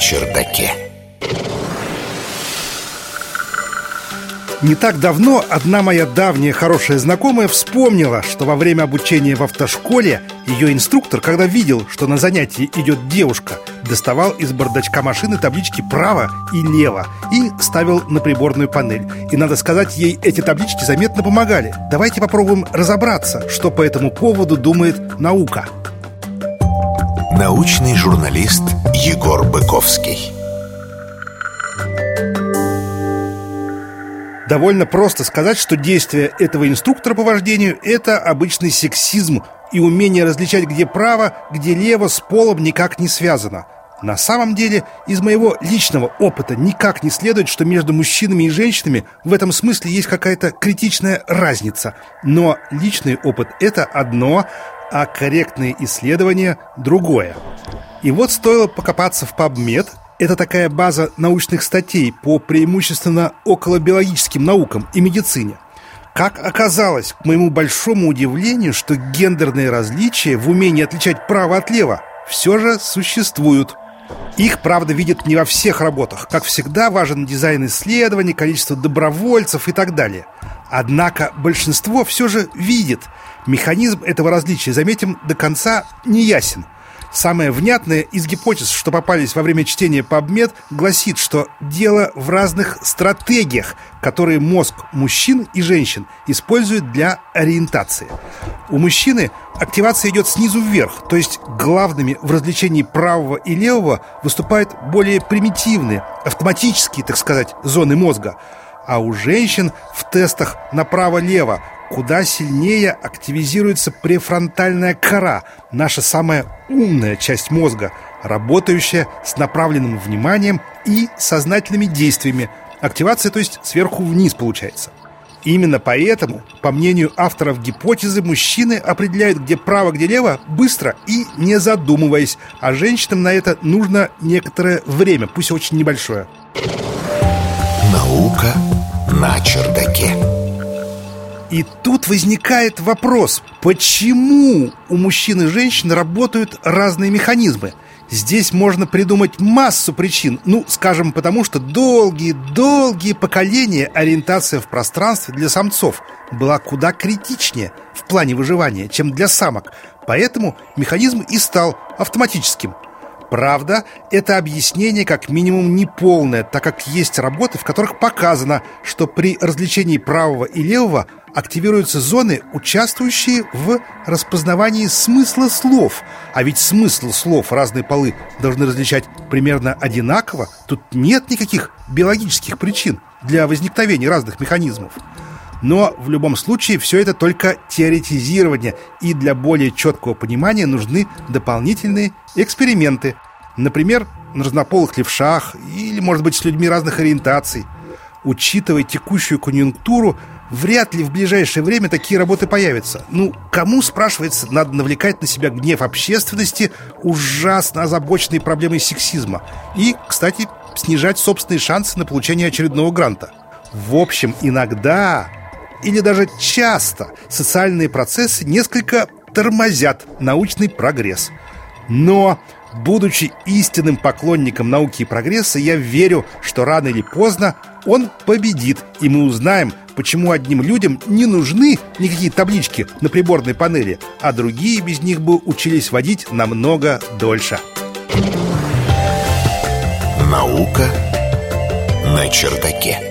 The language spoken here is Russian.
чердаке. Не так давно одна моя давняя хорошая знакомая вспомнила, что во время обучения в автошколе ее инструктор, когда видел, что на занятии идет девушка, доставал из бардачка машины таблички «право» и «лево» и ставил на приборную панель. И, надо сказать, ей эти таблички заметно помогали. Давайте попробуем разобраться, что по этому поводу думает наука. Научный журналист Егор Быковский. Довольно просто сказать, что действие этого инструктора по вождению – это обычный сексизм, и умение различать, где право, где лево, с полом никак не связано. На самом деле, из моего личного опыта никак не следует, что между мужчинами и женщинами в этом смысле есть какая-то критичная разница. Но личный опыт – это одно, а корректные исследования – другое. И вот стоило покопаться в PubMed, это такая база научных статей по преимущественно околобиологическим наукам и медицине. Как оказалось, к моему большому удивлению, что гендерные различия в умении отличать право от лева все же существуют. Их, правда, видят не во всех работах. Как всегда, важен дизайн исследований, количество добровольцев и так далее. Однако большинство все же видит. Механизм этого различия, заметим, до конца не ясен – Самое внятное из гипотез, что попались во время чтения PubMed, гласит, что дело в разных стратегиях, которые мозг мужчин и женщин использует для ориентации. У мужчины активация идет снизу вверх, то есть главными в развлечении правого и левого выступают более примитивные, автоматические, так сказать, зоны мозга. А у женщин в тестах направо-лево куда сильнее активизируется префронтальная кора, наша самая умная часть мозга, работающая с направленным вниманием и сознательными действиями. Активация, то есть сверху вниз получается. Именно поэтому, по мнению авторов гипотезы, мужчины определяют, где право, где лево, быстро и не задумываясь, а женщинам на это нужно некоторое время, пусть очень небольшое. Наука на чердаке. И тут возникает вопрос, почему у мужчин и женщин работают разные механизмы? Здесь можно придумать массу причин. Ну, скажем, потому что долгие-долгие поколения ориентация в пространстве для самцов была куда критичнее в плане выживания, чем для самок. Поэтому механизм и стал автоматическим – Правда, это объяснение как минимум неполное, так как есть работы, в которых показано, что при развлечении правого и левого активируются зоны, участвующие в распознавании смысла слов. А ведь смысл слов разные полы должны различать примерно одинаково. Тут нет никаких биологических причин для возникновения разных механизмов. Но в любом случае все это только теоретизирование, и для более четкого понимания нужны дополнительные эксперименты. Например, на разнополых левшах или, может быть, с людьми разных ориентаций. Учитывая текущую конъюнктуру, вряд ли в ближайшее время такие работы появятся. Ну, кому, спрашивается, надо навлекать на себя гнев общественности, ужасно озабоченной проблемой сексизма? И, кстати, снижать собственные шансы на получение очередного гранта. В общем, иногда или даже часто социальные процессы несколько тормозят научный прогресс. Но, будучи истинным поклонником науки и прогресса, я верю, что рано или поздно он победит, и мы узнаем, почему одним людям не нужны никакие таблички на приборной панели, а другие без них бы учились водить намного дольше. Наука на чердаке.